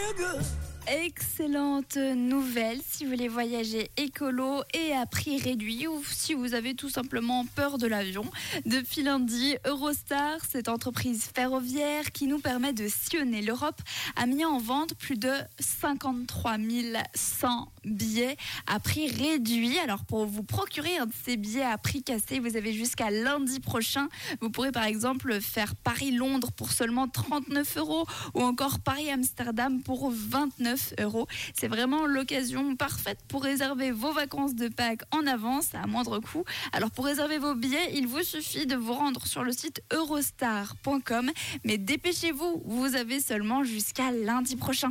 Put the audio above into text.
feel good. Excellente nouvelle si vous voulez voyager écolo et à prix réduit ou si vous avez tout simplement peur de l'avion. Depuis lundi, Eurostar, cette entreprise ferroviaire qui nous permet de sillonner l'Europe, a mis en vente plus de 53 100 billets à prix réduit. Alors pour vous procurer un de ces billets à prix cassé, vous avez jusqu'à lundi prochain. Vous pourrez par exemple faire Paris-Londres pour seulement 39 euros ou encore Paris-Amsterdam pour 29 euros. C'est vraiment l'occasion parfaite pour réserver vos vacances de Pâques en avance à moindre coût. Alors pour réserver vos billets, il vous suffit de vous rendre sur le site eurostar.com. Mais dépêchez-vous, vous avez seulement jusqu'à lundi prochain.